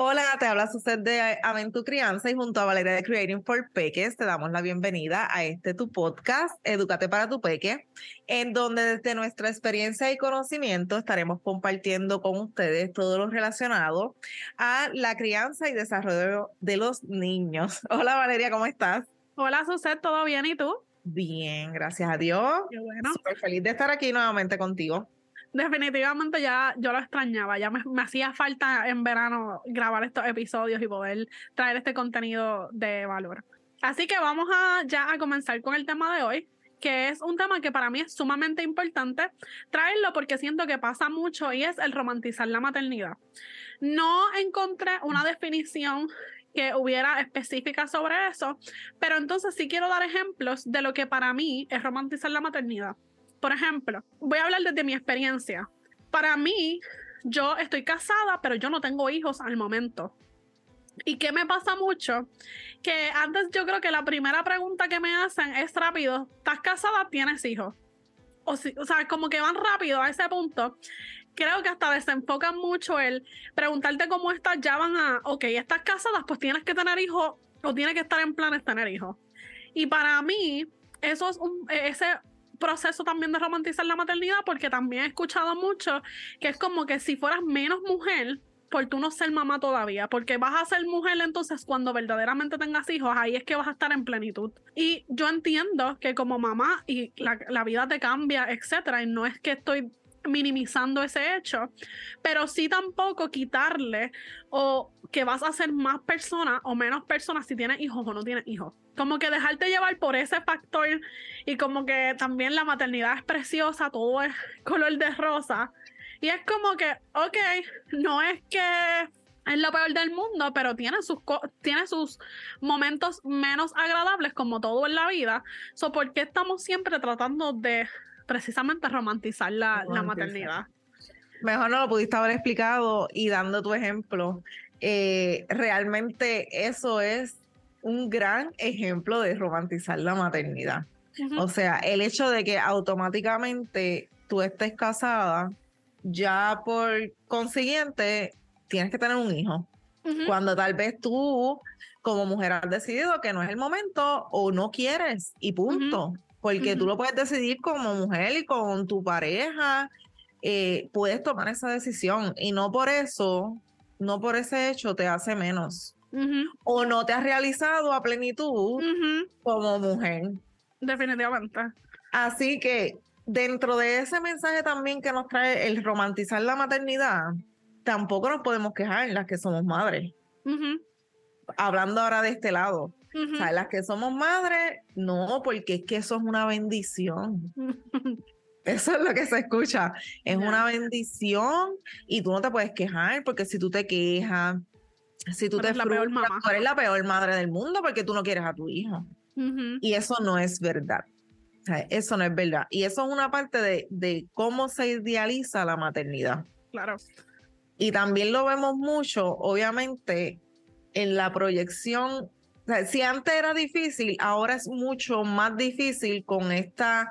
Hola, te habla Suset de Aventu Crianza y junto a Valeria de Creating for Peques te damos la bienvenida a este tu podcast, Educate para tu Peque, en donde desde nuestra experiencia y conocimiento estaremos compartiendo con ustedes todo lo relacionado a la crianza y desarrollo de los niños. Hola Valeria, ¿cómo estás? Hola Suset, ¿todo bien y tú? Bien, gracias a Dios. Qué bueno. Súper feliz de estar aquí nuevamente contigo definitivamente ya yo lo extrañaba, ya me, hacía falta en verano grabar estos episodios y poder traer este contenido de valor. Así que vamos a ya a comenzar con el tema de hoy, que es un tema que para mí es sumamente importante traerlo porque siento que pasa mucho y es el romantizar la maternidad. No encontré una definición que hubiera específica sobre eso, pero entonces sí quiero dar ejemplos de lo que para mí es romantizar la maternidad. Por ejemplo, voy a hablar desde mi experiencia. Para mí, yo estoy casada, pero yo no tengo hijos al momento. ¿Y qué me pasa mucho? Que antes yo creo que la primera pregunta que me hacen es rápido, ¿estás casada? ¿Tienes hijos? O, o sea, como que van rápido a ese punto. Creo que hasta desenfocan mucho el preguntarte cómo estás, ya van a, ok, estás casada, pues tienes que tener hijos o tienes que estar en planes tener hijos. Y para mí, eso es un, ese proceso también de romantizar la maternidad porque también he escuchado mucho que es como que si fueras menos mujer por tú no ser mamá todavía, porque vas a ser mujer entonces cuando verdaderamente tengas hijos, ahí es que vas a estar en plenitud. Y yo entiendo que como mamá y la, la vida te cambia, etcétera, y no es que estoy minimizando ese hecho, pero sí tampoco quitarle o que vas a ser más persona o menos persona si tienes hijos o no tienes hijos. Como que dejarte llevar por ese factor y como que también la maternidad es preciosa, todo es color de rosa. Y es como que, ok, no es que es lo peor del mundo, pero tiene sus, tiene sus momentos menos agradables como todo en la vida. So, ¿Por qué estamos siempre tratando de precisamente romantizar la, la maternidad. Mejor no lo pudiste haber explicado y dando tu ejemplo. Eh, realmente eso es un gran ejemplo de romantizar la maternidad. O sea, el hecho de que automáticamente tú estés casada, ya por consiguiente tienes que tener un hijo. Cuando tal vez tú como mujer has decidido que no es el momento o no quieres y punto porque tú lo puedes decidir como mujer y con tu pareja, eh, puedes tomar esa decisión y no por eso, no por ese hecho te hace menos. O no te has realizado a plenitud como mujer. Definitivamente. Así que dentro de ese mensaje también que nos trae el romantizar la maternidad, tampoco nos podemos quejar en las que somos madres. Hablando ahora de este lado, o sea, las que somos madres, no, porque es que eso es una bendición. Eso es lo que se escucha. Es una bendición y tú no te puedes quejar porque si tú te quejas, si tú te eres la peor mamá. tú eres la peor madre del mundo porque tú no quieres a tu hijo. Y eso no es verdad. O sea, eso no es verdad. Y eso es una parte de, de cómo se idealiza la maternidad. Claro. Y también lo vemos mucho, obviamente, en la proyección si antes era difícil, ahora es mucho más difícil con estas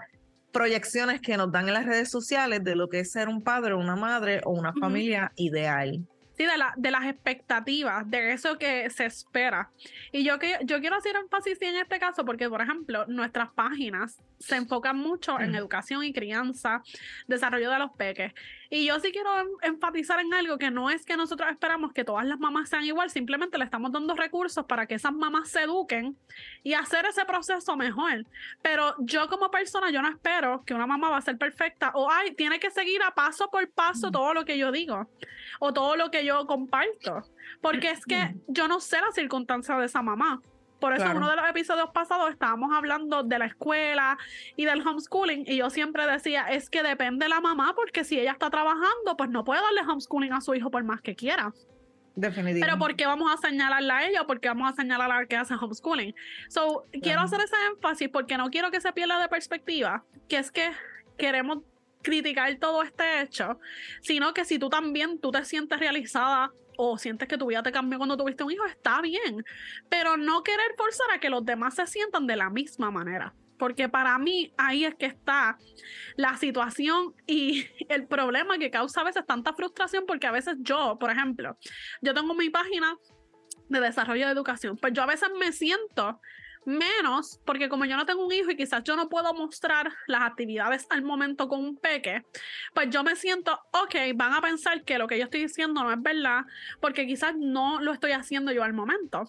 proyecciones que nos dan en las redes sociales de lo que es ser un padre, una madre o una familia ideal. Sí, de, la, de las expectativas, de eso que se espera. Y yo, que, yo quiero hacer énfasis en este caso porque, por ejemplo, nuestras páginas se enfocan mucho en mm. educación y crianza, desarrollo de los peques. Y yo sí quiero enfatizar en algo que no es que nosotros esperamos que todas las mamás sean igual, simplemente le estamos dando recursos para que esas mamás se eduquen y hacer ese proceso mejor. Pero yo como persona, yo no espero que una mamá va a ser perfecta o, ay, tiene que seguir a paso por paso mm. todo lo que yo digo o todo lo que yo comparto. Porque es que mm. yo no sé la circunstancia de esa mamá. Por eso en uno de los episodios pasados estábamos hablando de la escuela y del homeschooling y yo siempre decía, es que depende de la mamá porque si ella está trabajando, pues no puede darle homeschooling a su hijo por más que quiera. Definitivamente. Pero ¿por qué vamos a señalarla a ella o por qué vamos a señalar a la que hace homeschooling? So, quiero hacer ese énfasis porque no quiero que se pierda de perspectiva, que es que queremos criticar todo este hecho, sino que si tú también tú te sientes realizada o sientes que tu vida te cambió cuando tuviste un hijo, está bien, pero no querer forzar a que los demás se sientan de la misma manera. porque para mí ahí es que está la situación y el problema que causa a veces tanta frustración, porque a veces yo, por ejemplo, yo tengo mi página de desarrollo de educación, pues yo a veces me siento menos, porque como yo no tengo un hijo y quizás yo no puedo mostrar las actividades al momento con un peque, pues yo me siento, ok, van a pensar que lo que yo estoy diciendo no es verdad, porque quizás no lo estoy haciendo yo al momento.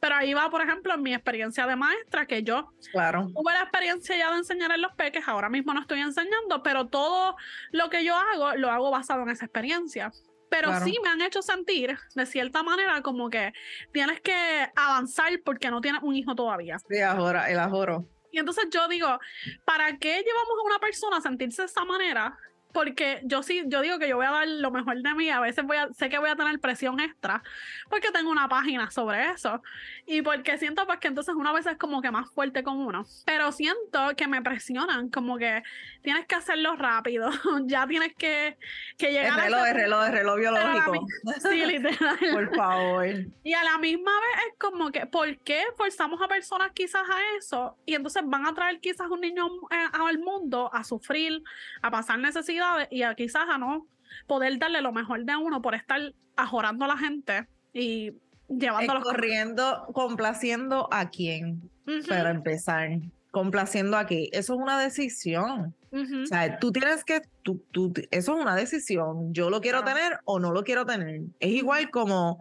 Pero ahí va, por ejemplo, mi experiencia de maestra, que yo claro. tuve la experiencia ya de enseñar en los peques, ahora mismo no estoy enseñando, pero todo lo que yo hago lo hago basado en esa experiencia pero sí me han hecho sentir de cierta manera como que tienes que avanzar porque no tienes un hijo todavía. Sí, ahora, el ajoro. Y entonces yo digo, ¿para qué llevamos a una persona a sentirse de esa manera porque yo sí, yo digo que yo voy a dar lo mejor de mí, a veces voy a, sé que voy a tener presión extra, porque tengo una página sobre eso, y porque siento pues que entonces una vez es como que más fuerte con uno, pero siento que me presionan, como que tienes que hacerlo rápido, ya tienes que, que llegar el reloj, a... El reloj, el reloj biológico. Sí, literal. Por favor. Y a la misma vez es como que, ¿por qué forzamos a personas quizás a eso? Y entonces van a traer quizás un niño eh, al mundo a sufrir, a pasar necesidad y a quizás a no poder darle lo mejor de uno por estar ajorando a la gente y llevándolo. Corriendo, complaciendo a quién, para empezar. Complaciendo a qué. Eso es una decisión. O sea, tú tienes que, tú, tú, eso es una decisión. Yo lo quiero tener o no lo quiero tener. Es igual como,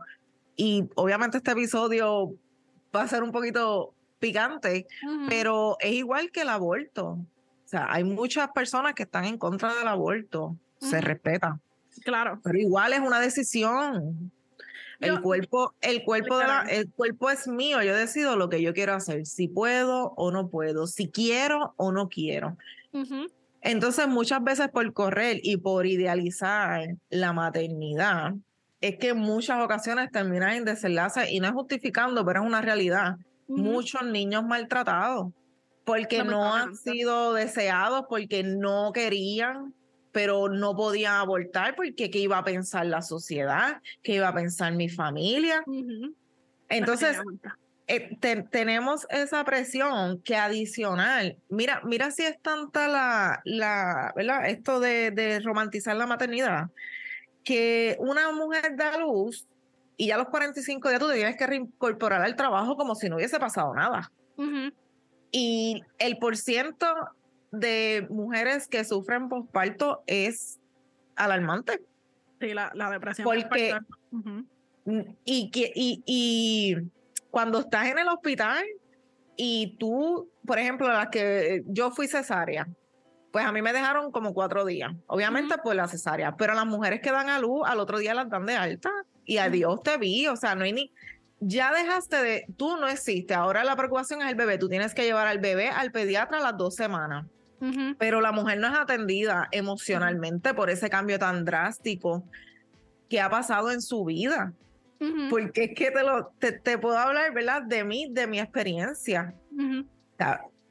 y obviamente este episodio va a ser un poquito picante, pero es igual que el aborto. O sea, hay muchas personas que están en contra del aborto, se respeta. Claro. Pero igual es una decisión. El cuerpo, el cuerpo de la, el cuerpo es mío, yo decido lo que yo quiero hacer, si puedo o no puedo, si quiero o no quiero. Entonces, muchas veces por correr y por idealizar la maternidad, es que en muchas ocasiones terminan en desenlace, y no es justificando, pero es una realidad. Muchos niños maltratados porque no han sido deseados, porque no querían, pero no podían abortar, porque qué iba a pensar la sociedad, qué iba a pensar mi familia. Entonces, eh, tenemos esa presión que adicional, mira, mira si es tanta la, la ¿verdad? Esto de, de romantizar la maternidad, que una mujer da luz y ya a los 45 días tú te tienes que reincorporar al trabajo como si no hubiese pasado nada. Y el porciento de mujeres que sufren posparto es alarmante. Sí, la, la depresión. Porque, y, y, y cuando estás en el hospital y tú, por ejemplo, las que yo fui cesárea, pues a mí me dejaron como cuatro días, obviamente por la cesárea, pero las mujeres que dan a luz al otro día las dan de alta y adiós te vi, o sea, no hay ni, ya dejaste de, tú no existes, ahora la preocupación es el bebé, tú tienes que llevar al bebé al pediatra a las dos semanas, pero la mujer no es atendida emocionalmente por ese cambio tan drástico que ha pasado en su vida. Porque es que te, lo, te, puedo hablar, ¿verdad? De mí, de mi experiencia.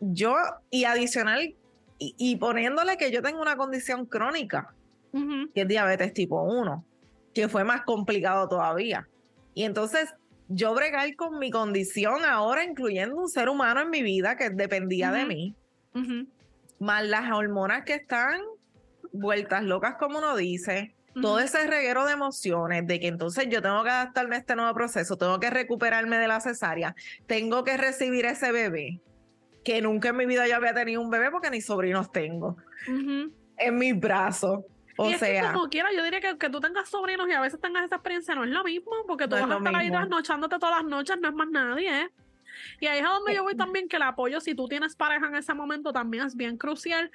yo, y adicional, y, poniéndole que yo tengo una condición crónica, que es diabetes tipo 1, que fue más complicado todavía. Y entonces yo bregar con mi condición ahora, incluyendo un ser humano en mi vida que dependía de mí, más las hormonas que están vueltas locas, como uno dice, todo ese reguero de emociones, de que entonces yo tengo que adaptarme a este nuevo proceso, tengo que recuperarme de la cesárea, tengo que recibir ese bebé, que nunca en mi vida yo había tenido un bebé porque ni sobrinos tengo, en mis brazos. O sea, como quiera, yo diría que que tú tengas sobrinos y a veces tengas esa experiencia, no es lo mismo, porque tú vas a estar ahí trasnochándote todas las noches, no es más nadie. ¿eh? Y ahí es a donde yo voy también, que el apoyo, si tú tienes pareja en ese momento, también es bien crucial.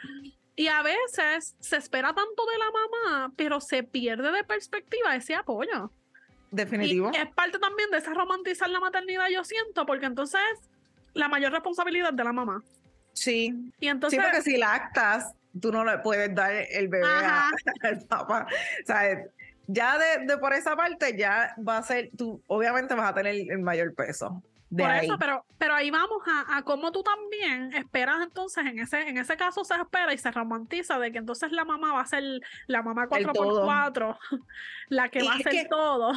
Y a veces se espera tanto de la mamá, pero se pierde de perspectiva ese apoyo. Definitivo. Y es parte también de esa romantizar la maternidad, yo siento, porque entonces la mayor responsabilidad de la mamá. Sí. Y entonces, sí, porque si lactas, tú no le puedes dar el bebé al papá. O sea, ya de, por esa parte ya va a ser, tú obviamente vas a tener el mayor peso. Por eso, pero, pero ahí vamos a, a cómo tú también esperas entonces, en ese, en ese caso se espera y se romantiza de que entonces la mamá va a ser la mamá 4x4, la que va a hacer todo.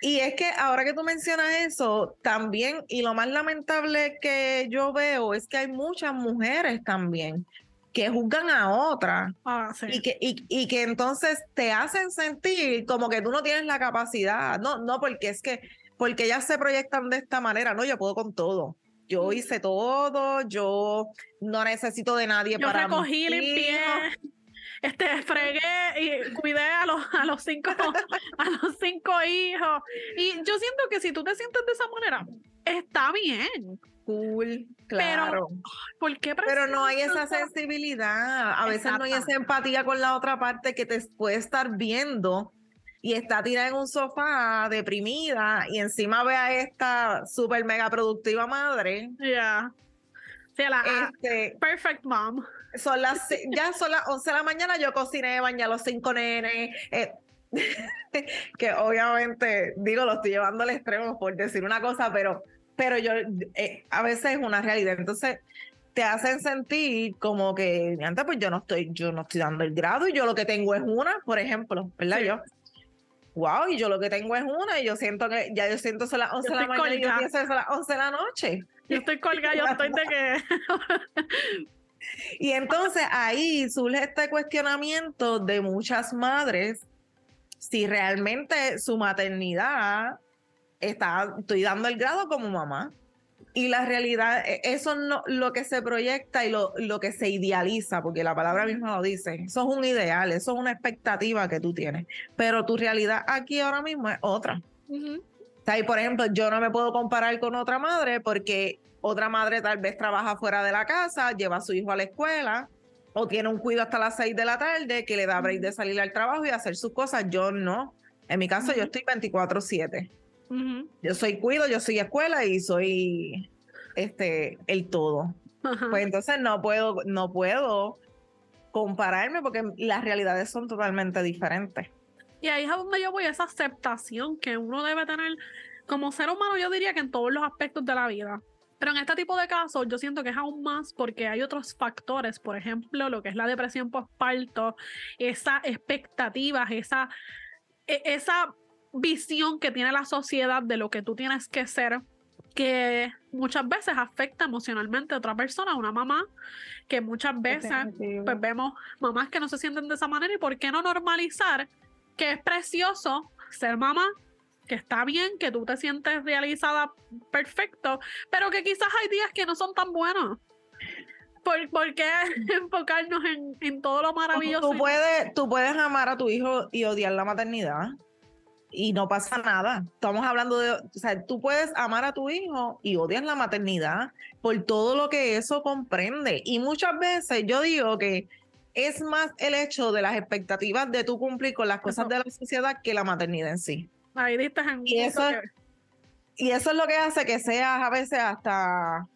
Y, es que ahora que tú mencionas eso, también, y lo más lamentable que yo veo es que hay muchas mujeres también que juzgan a otra ah, y, que, y, y, que entonces te hacen sentir como que tú no tienes la capacidad, no, no, porque es que porque ellas se proyectan de esta manera, no, yo puedo con todo. Yo hice todo, yo no necesito de nadie yo para. Recogí, limpié, este, fregué y cuidé a los, a los cinco, a los cinco hijos. Y yo siento que si tú te sientes de esa manera, está bien. Cool, claro. Pero, ¿por qué Pero no hay esa sensibilidad. A veces no hay esa empatía con la otra parte que te puede estar viendo y está tirada en un sofá deprimida y encima ve a esta super mega productiva madre. Ya. Yeah. la este, perfect mom. Son las, ya son las 11 de la mañana, yo cociné, bañé a los cinco nenes. Eh, que obviamente, digo, lo estoy llevando al extremo por decir una cosa, pero, pero yo, eh, a veces es una realidad. Entonces, te hacen sentir como que, antes pues yo no estoy, yo no estoy dando el grado y yo lo que tengo es una, por ejemplo, ¿verdad? Yo, wow, y yo lo que tengo es una y yo siento que ya yo siento son las 11 de la mañana y yo pienso son las 11 de la noche. Yo estoy colgada, yo estoy de que... y entonces ahí surge este cuestionamiento de muchas madres si realmente su maternidad está, estoy dando el grado como mamá. Y la realidad, e, eso no lo que se proyecta y lo, lo que se idealiza, porque la palabra misma lo dice, eso es un ideal, eso es una expectativa que tú tienes, pero tu realidad aquí ahora mismo es otra. y por ejemplo, yo no me puedo comparar con otra madre porque otra madre tal vez trabaja fuera de la casa, lleva a su hijo a la escuela o tiene un cuido hasta las 6 de la tarde que le da break de salir al trabajo y hacer sus cosas. Yo no. En mi caso, yo estoy 24/7. Yo soy cuido, yo soy escuela y soy este el todo. Pues entonces no puedo, no puedo compararme porque las realidades son totalmente diferentes. Y ahí es a donde yo voy, esa aceptación que uno debe tener como ser humano, yo diría que en todos los aspectos de la vida. Pero en este tipo de casos yo siento que es aún más porque hay otros factores, por ejemplo, lo que es la depresión postparto, esa expectativas, esa, e, esa visión que tiene la sociedad de lo que tú tienes que ser, que muchas veces afecta emocionalmente a otra persona, a una mamá, que muchas veces pues, vemos mamás que no se sienten de esa manera y por qué no normalizar que es precioso ser mamá, que está bien, que tú te sientes realizada perfecto, pero que quizás hay días que no son tan buenos. ¿Por, qué enfocarnos en, en, todo lo maravilloso? Tú puedes, tú puedes amar a tu hijo y odiar la maternidad y no pasa nada. Estamos hablando de, o sea, tú puedes amar a tu hijo y odias la maternidad por todo lo que eso comprende. Y muchas veces yo digo que es más el hecho de las expectativas de tú cumplir con las cosas de la sociedad que la maternidad en sí. Ahí en y eso, y eso es lo que hace que seas a veces hasta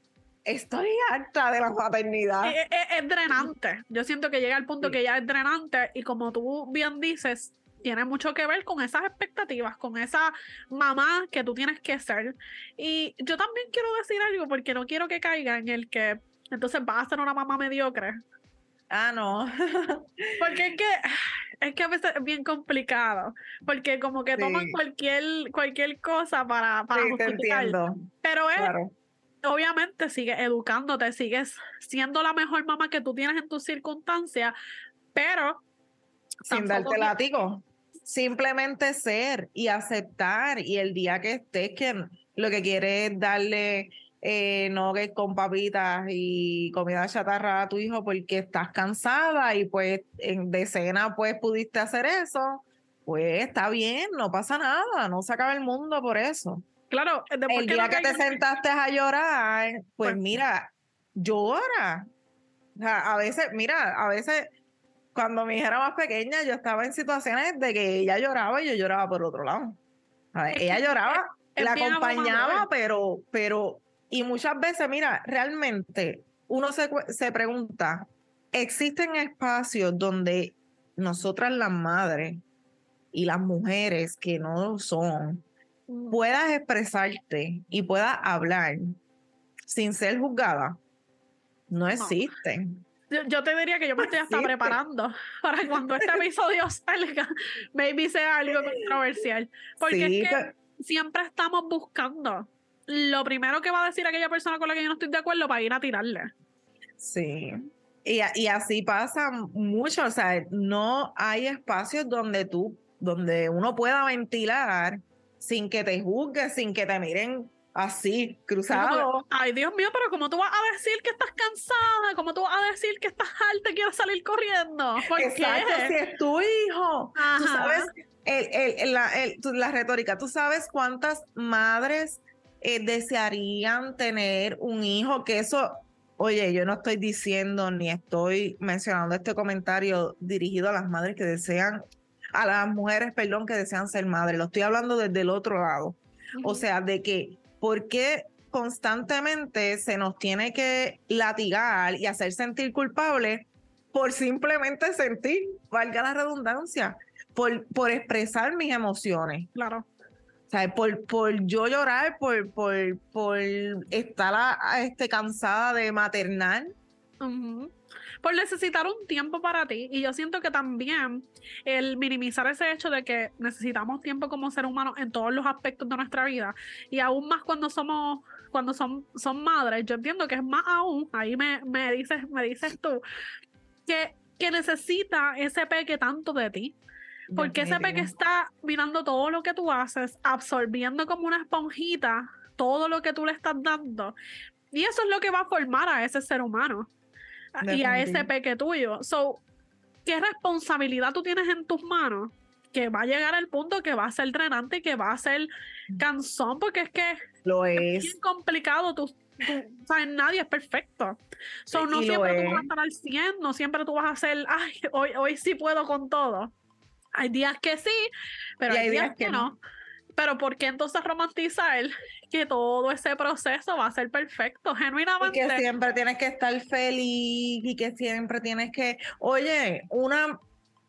estoy harta de la maternidad. Es, es, drenante. Yo siento que llega al punto que ya es drenante y como tú bien dices, tiene mucho que ver con esas expectativas, con esa mamá que tú tienes que ser. Y yo también quiero decir algo porque no quiero que caiga en el que entonces vas a ser una mamá mediocre. Ah, no. porque es que es que a veces es bien complicado, porque como que toman cualquier cualquier cosa para para sí. Pero es obviamente sigues educándote, sigues siendo la mejor mamá que tú tienes en tus circunstancias, pero sin darte látigo simplemente ser y aceptar y el día que estés que lo que quieres es darle eh, que con papitas y comida chatarra a tu hijo porque estás cansada y pues en decena pues pudiste hacer eso, pues está bien, no pasa nada, no se acaba el mundo por eso. Claro, el día que, te sentaste a llorar, pues, pues mira, llora. a veces, mira, a veces cuando mi hija era más pequeña, yo estaba en situaciones de que ella lloraba y yo lloraba por otro lado. ella lloraba, la acompañaba, pero, pero, y muchas veces, mira, realmente uno se, se pregunta, ¿existen espacios donde nosotras las madres y las mujeres que no son, puedas expresarte y puedas hablar sin ser juzgada, no existen. Yo, te diría que yo me estoy hasta preparando para cuando este episodio salga, maybe sea algo controversial. Porque es que siempre estamos buscando lo primero que va a decir aquella persona con la que yo no estoy de acuerdo para ir a tirarle. Sí. Y, y así pasa mucho, o sea, no hay espacios donde tú, donde uno pueda ventilar sin que te juzguen, sin que te miren así, cruzado. Ay, Dios mío, pero ¿cómo tú vas a decir que estás cansada? ¿Cómo tú vas a decir que estás alta y quieres salir corriendo? ¿Por Exacto, si es tu hijo. Tú sabes, el, la, la, retórica, tú sabes cuántas madres eh, desearían tener un hijo, que eso, oye, yo no estoy diciendo ni estoy mencionando este comentario dirigido a las madres que desean, a las mujeres, perdón, que desean ser madres, lo estoy hablando desde el otro lado. O sea, de que ¿por qué constantemente se nos tiene que latigar y hacer sentir culpable por simplemente sentir, valga la redundancia, por, por expresar mis emociones? Claro. O sea, por, por yo llorar, por, por, por estar este, cansada de maternar por necesitar un tiempo para ti. Y yo siento que también el minimizar ese hecho de que necesitamos tiempo como ser humano en todos los aspectos de nuestra vida y aún más cuando somos cuando son, son madres, yo entiendo que es más aún, ahí me, me, dices, me dices tú, que, que necesita ese peque tanto de ti. Porque ese peque está mirando todo lo que tú haces, absorbiendo como una esponjita todo lo que tú le estás dando. Y eso es lo que va a formar a ese ser humano y a ese peque tuyo. So, ¿qué responsabilidad tú tienes en tus manos? Que va a llegar al punto que va a ser drenante y que va a ser cansón, porque es que lo es, es complicado. Tú, sabes, nadie es perfecto. So, no siempre tú vas a estar al 100, no siempre tú vas a ser, ay, hoy, hoy sí puedo con todo. Hay días que sí, pero hay, días, que, no. Pero ¿por qué entonces romantizar que todo ese proceso va a ser perfecto, genuinamente? Y que siempre tienes que estar feliz y que siempre tienes que, oye, una,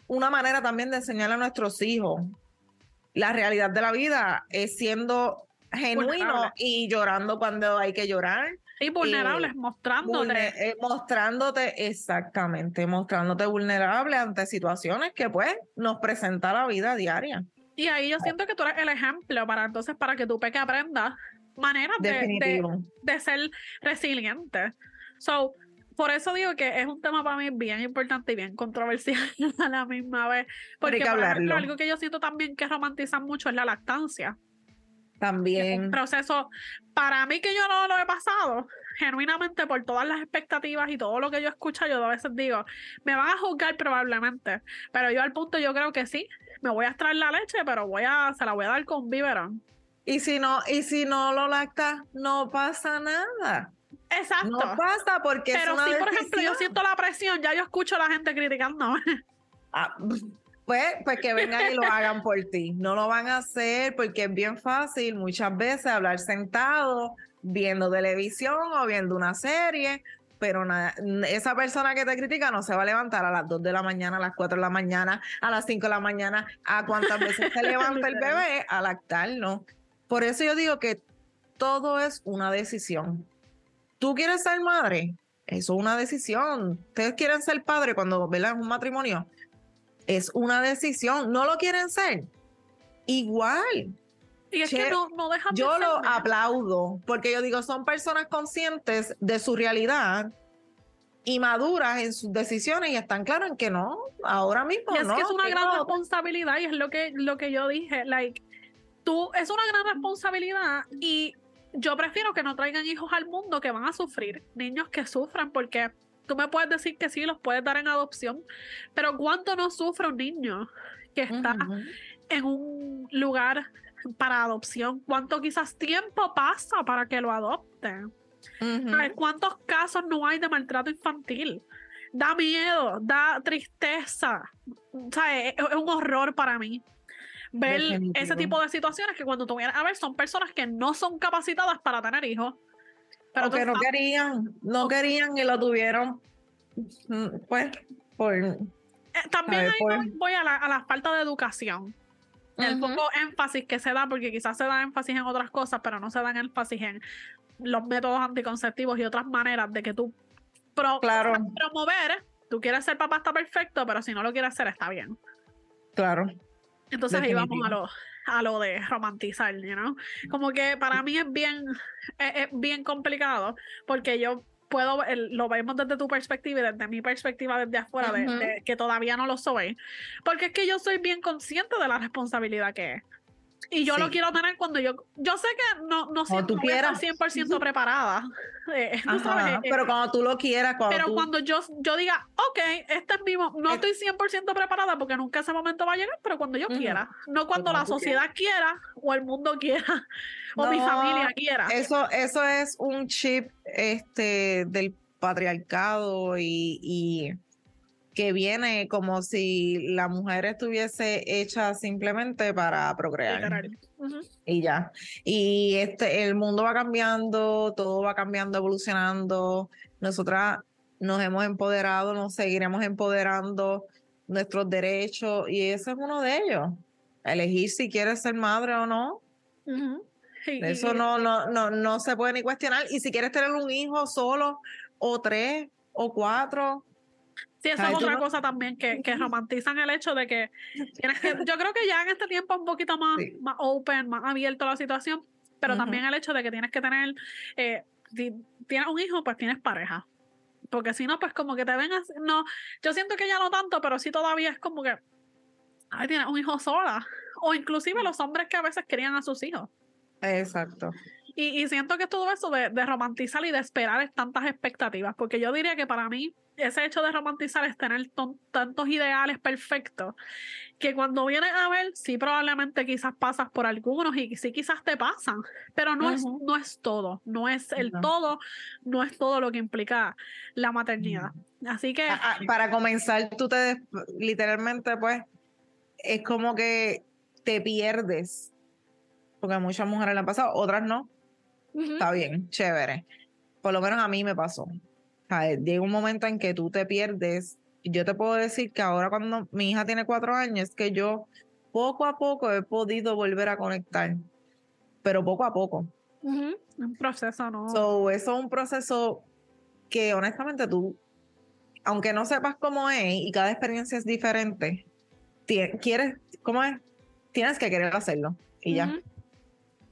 una manera también de enseñar a nuestros hijos la realidad de la vida es siendo genuino y llorando cuando hay que llorar. Y vulnerables, mostrándote. Eh, mostrándote, exactamente, mostrándote vulnerable ante situaciones que pues nos presenta la vida diaria. Y ahí yo siento que tú eres el ejemplo para entonces, para que tu peque aprenda maneras de, de, ser resiliente. So, por eso digo que es un tema para mí bien importante y bien controversial a la misma vez. Porque, algo que yo siento también que romantizan mucho es la lactancia. También. un proceso, para mí que yo no lo he pasado, genuinamente por todas las expectativas y todo lo que yo escucho, yo a veces digo, me van a juzgar probablemente, pero yo al punto yo creo que sí, me voy a extraer la leche, pero voy a, se la voy a dar con biberón. Y si no, y si no lo lacta, no pasa nada. Exacto. No pasa porque Pero es una si, por ejemplo, yo siento la presión, ya yo escucho a la gente criticando. Ah, pues, pues que vengan y lo hagan por ti. No lo van a hacer porque es bien fácil muchas veces hablar sentado, viendo televisión o viendo una serie, pero nada, esa persona que te critica no se va a levantar a las 2 de la mañana, a las 4 de la mañana, a las 5 de la mañana, a cuántas veces se levanta el bebé a lactarlo. Por eso yo digo que todo es una decisión. ¿Tú quieres ser madre? Eso es una decisión. ¿Ustedes quieren ser padre cuando vean un matrimonio? Es una decisión. ¿No lo quieren ser? Igual. Y es que no, no Yo lo aplaudo porque yo digo, son personas conscientes de su realidad y maduras en sus decisiones y están claras en que no, ahora mismo y es no. que es una gran responsabilidad y es lo que, lo que yo dije, like, tú, es una gran responsabilidad y yo prefiero que no traigan hijos al mundo que van a sufrir, niños que sufran, porque tú me puedes decir que sí, los puedes dar en adopción, pero ¿cuánto no sufre un niño que está en un lugar para adopción? ¿Cuánto quizás tiempo pasa para que lo adopten? ¿Cuántos casos no hay de maltrato infantil? Da miedo, da tristeza. es, un horror para mí ver ese tipo de situaciones que cuando tú vienes a ver son personas que no son capacitadas para tener hijos. Pero que no querían, no querían y lo tuvieron, mm, pues, por... Eh, también ahí voy a la, a la falta de educación El poco énfasis que se da, porque quizás se da énfasis en otras cosas, pero no se dan énfasis en los métodos anticonceptivos y otras maneras de que tú claro. promover, tú quieres ser papá, está perfecto, pero si no lo quieres hacer, está bien. Claro. Entonces ahí vamos a lo, a lo de romantizar, ¿no? Como que para mí es bien, es, bien complicado, porque yo puedo, lo vemos desde tu perspectiva y desde mi perspectiva desde afuera, de, que todavía no lo soy, porque es que yo soy bien consciente de la responsabilidad que es. Y yo lo quiero tener cuando yo. Yo sé que no, no siempre estoy 100% preparada. Eh, eh, pero cuando tú lo quieras. Cuando pero cuando yo, yo diga, ok, este es mi. No estoy 100% preparada porque nunca ese momento va a llegar, pero cuando yo quiera. No cuando la sociedad quiera o el mundo quiera o mi familia quiera. Eso, eso es un chip este, del patriarcado y que viene como si la mujer estuviese hecha simplemente para procrear. Y ya. Y este, el mundo va cambiando, todo va cambiando, evolucionando. Nosotras nos hemos empoderado, nos seguiremos empoderando nuestros derechos y ese es uno de ellos. Elegir si quieres ser madre o no. Eso no, no, no, no se puede ni cuestionar. Y si quieres tener un hijo solo o tres o cuatro, Sí, eso es otra cosa también que, que, romantizan el hecho de que tienes que. Yo creo que ya en este tiempo es un poquito más, más open, más abierto la situación, pero también el hecho de que tienes que tener. Eh, tienes un hijo, pues tienes pareja. Porque si no, pues como que te ven así. No, yo siento que ya no tanto, pero sí todavía es como que. Ay, tienes un hijo sola. O inclusive los hombres que a veces querían a sus hijos. Exacto. Y, y siento que todo eso de, de romantizar y de esperar tantas expectativas. Porque yo diría que para mí ese hecho de romantizar es tener tantos ideales perfectos que cuando vienes a ver, sí probablemente quizás pasas por algunos y sí quizás te pasan, pero no, es, no es todo, no es el todo, no es todo lo que implica la maternidad. Así que... para comenzar, tú te, literalmente pues, es como que te pierdes, porque a muchas mujeres le han pasado, otras no. Está bien, chévere. Por lo menos a mí me pasó llega un momento en que tú te pierdes. Yo te puedo decir que ahora cuando mi hija tiene cuatro años, es que yo poco a poco he podido volver a conectar, pero poco a poco. Un proceso, ¿no? eso es un proceso que honestamente tú, aunque no sepas cómo es y cada experiencia es diferente, quieres, ¿cómo es? Tienes que querer hacerlo y ya.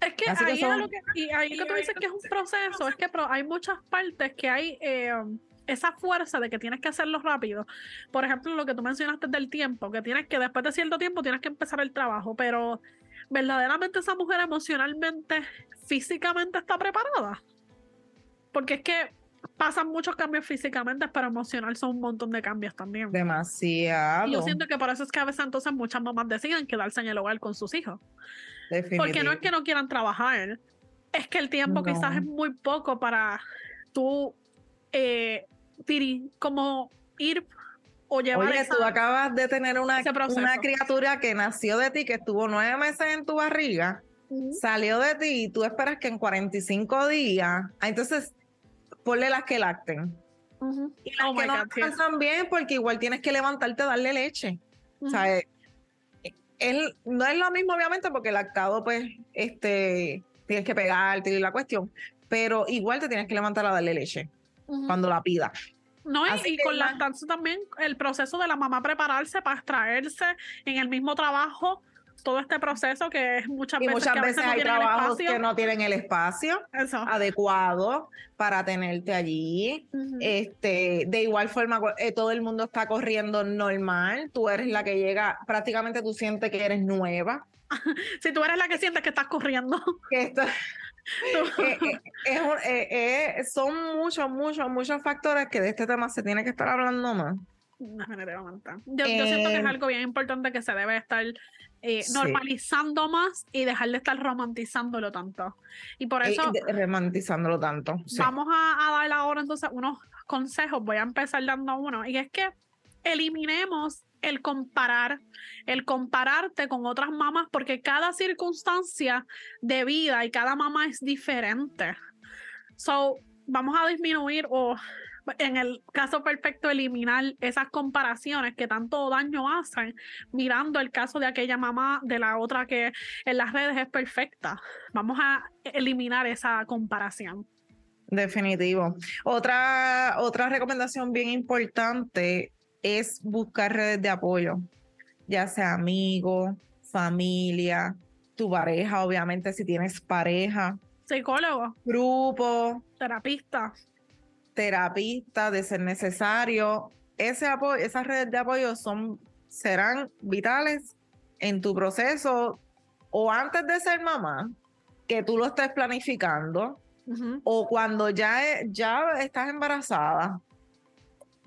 Es que ahí, es lo que, y ahí que tú dices que es un proceso, es que hay muchas partes que hay eh, esa fuerza de que tienes que hacerlo rápido. Por ejemplo, lo que tú mencionaste del tiempo, que tienes que después de cierto tiempo tienes que empezar el trabajo, pero verdaderamente esa mujer emocionalmente, físicamente está preparada. Porque es que pasan muchos cambios físicamente, pero emocional son un montón de cambios también. Demasiado. Y yo siento que por eso es que a veces entonces muchas mamás deciden quedarse en el hogar con sus hijos. Porque no es que no quieran trabajar, es que el tiempo quizás es muy poco para tú eh, como ir o llevar Oye, tú acabas de tener una, una criatura que nació de ti, que estuvo nueve meses en tu barriga, salió de ti y tú esperas que en 45 días, ah, entonces ponle las que lacten. Y las oh que no lactan bien porque igual tienes que levantarte a darle leche. O sea, no es lo mismo, obviamente, porque el lactado, pues, este, tienes que pegarte y la cuestión, pero igual te tienes que levantar a darle leche cuando la pida. No, y, con la lactancia también, el proceso de la mamá prepararse para extraerse en el mismo trabajo todo este proceso que es muchas veces. muchas veces, hay trabajos que no tienen el espacio adecuado para tenerte allí. este, de igual forma, eh, todo el mundo está corriendo normal. Tú eres la que llega, prácticamente tú sientes que eres nueva. si tú eres la que sientes que estás corriendo. Eh, eh, son muchos, muchos, muchos factores que de este tema se tiene que estar hablando más. Yo, yo siento que es algo bien importante que se debe estar eh, normalizando más y dejar de estar romantizándolo tanto. Y por eso... romantizándolo tanto. Vamos a, a dar ahora entonces unos consejos. Voy a empezar dando uno. Y es que eliminemos el comparar, el compararte con otras mamás, porque cada circunstancia de vida y cada mamá es diferente. So, vamos a disminuir o en el caso perfecto, eliminar esas comparaciones que tanto daño hacen, mirando el caso de aquella mamá de la otra que en las redes es perfecta. Vamos a eliminar esa comparación. Definitivo. Otra, otra recomendación bien importante es buscar redes de apoyo, ya sea amigo, familia, tu pareja, obviamente si tienes pareja. Psicólogo. Grupo. Terapista. Terapista, de ser necesario. Ese apoyo, esas redes de apoyo son, serán vitales en tu proceso o antes de ser mamá, que tú lo estés planificando, o cuando ya, ya estás embarazada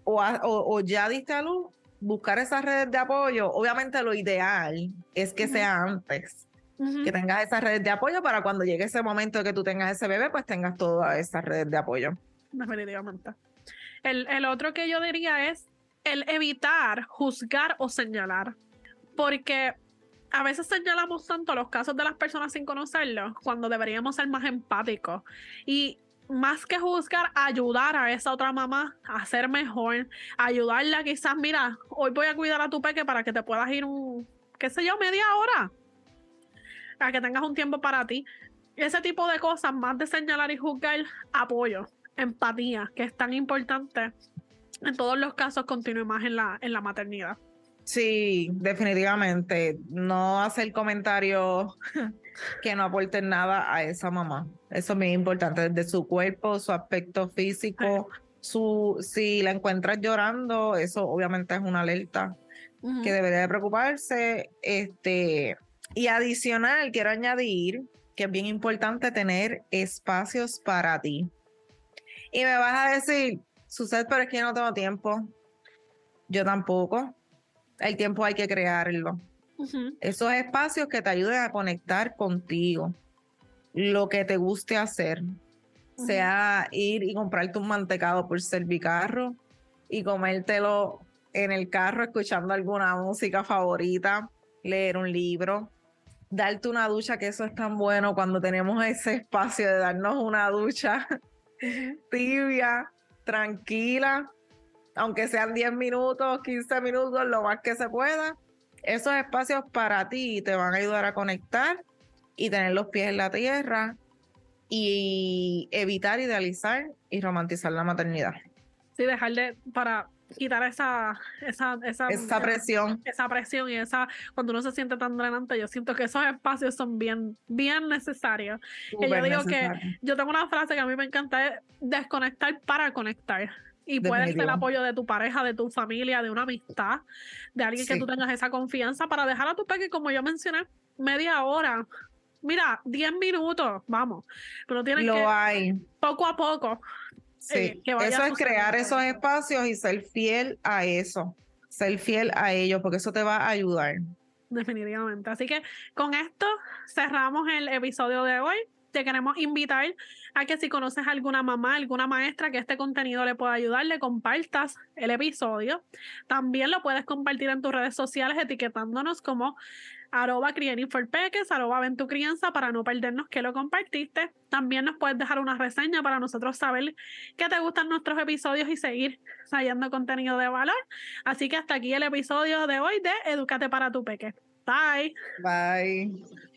o, o, ya diste a luz, buscar esas redes de apoyo, obviamente lo ideal es que sea antes. Que tengas esas redes de apoyo para cuando llegue ese momento de que tú tengas ese bebé, pues tengas todas esas redes de apoyo. Definitivamente. El, el otro que yo diría es el evitar juzgar o señalar. Porque a veces señalamos tanto los casos de las personas sin conocerlos cuando deberíamos ser más empáticos y más que juzgar, ayudar a esa otra mamá a ser mejor, ayudarla quizás, mira, hoy voy a cuidar a tu peque para que te puedas ir un, qué sé yo, media hora, para que tengas un tiempo para ti. Ese tipo de cosas, más de señalar y juzgar, apoyo, empatía, que es tan importante en todos los casos, continúe más en la, en la maternidad. Sí, definitivamente. No hacer comentarios que no aporten nada a esa mamá. Eso es muy importante, desde su cuerpo, su aspecto físico, su, si la encuentras llorando, eso obviamente es una alerta que debería de preocuparse. Este, y adicional, quiero añadir que es bien importante tener espacios para ti. Y me vas a decir, sucede, pero es que yo no tengo tiempo. Yo tampoco el tiempo hay que crearlo. Esos espacios que te ayuden a conectar contigo, lo que te guste hacer, sea ir y comprarte un mantecado por servicarro y comértelo en el carro escuchando alguna música favorita, leer un libro, darte una ducha, que eso es tan bueno cuando tenemos ese espacio de darnos una ducha tibia, tranquila, aunque sean 10 minutos, 15 minutos, lo más que se pueda. Esos espacios para ti te van a ayudar a conectar y tener los pies en la tierra y evitar idealizar y romantizar la maternidad. Sí, dejarle para quitar esa, esa, esa, presión. Esa presión y esa, cuando uno se siente tan drenante, yo siento que esos espacios son bien, bien necesarios. y yo digo que yo tengo una frase que a mí me encanta, es desconectar para conectar. Y puede ser el apoyo de tu pareja, de tu familia, de una amistad, de alguien que tú tengas esa confianza para dejar a tu peque, como yo mencioné, media hora. Mira, 10 minutos, vamos. Pero tienes Lo hay. poco a poco. Sí, eh, eso es crear esos espacios y ser fiel a eso. Ser fiel a ellos, porque eso te va a ayudar. Definitivamente. Así que con esto cerramos el episodio de hoy te queremos invitar a que si conoces a alguna mamá, alguna maestra que este contenido le pueda ayudar, le compartas el episodio. También lo puedes compartir en tus redes sociales etiquetándonos como arroba peques, arroba ven tu crianza para no perdernos que lo compartiste. También nos puedes dejar una reseña para nosotros saber que te gustan nuestros episodios y seguir trayendo contenido de valor. Así que hasta aquí el episodio de hoy de Educate para tu peque. Bye. Bye.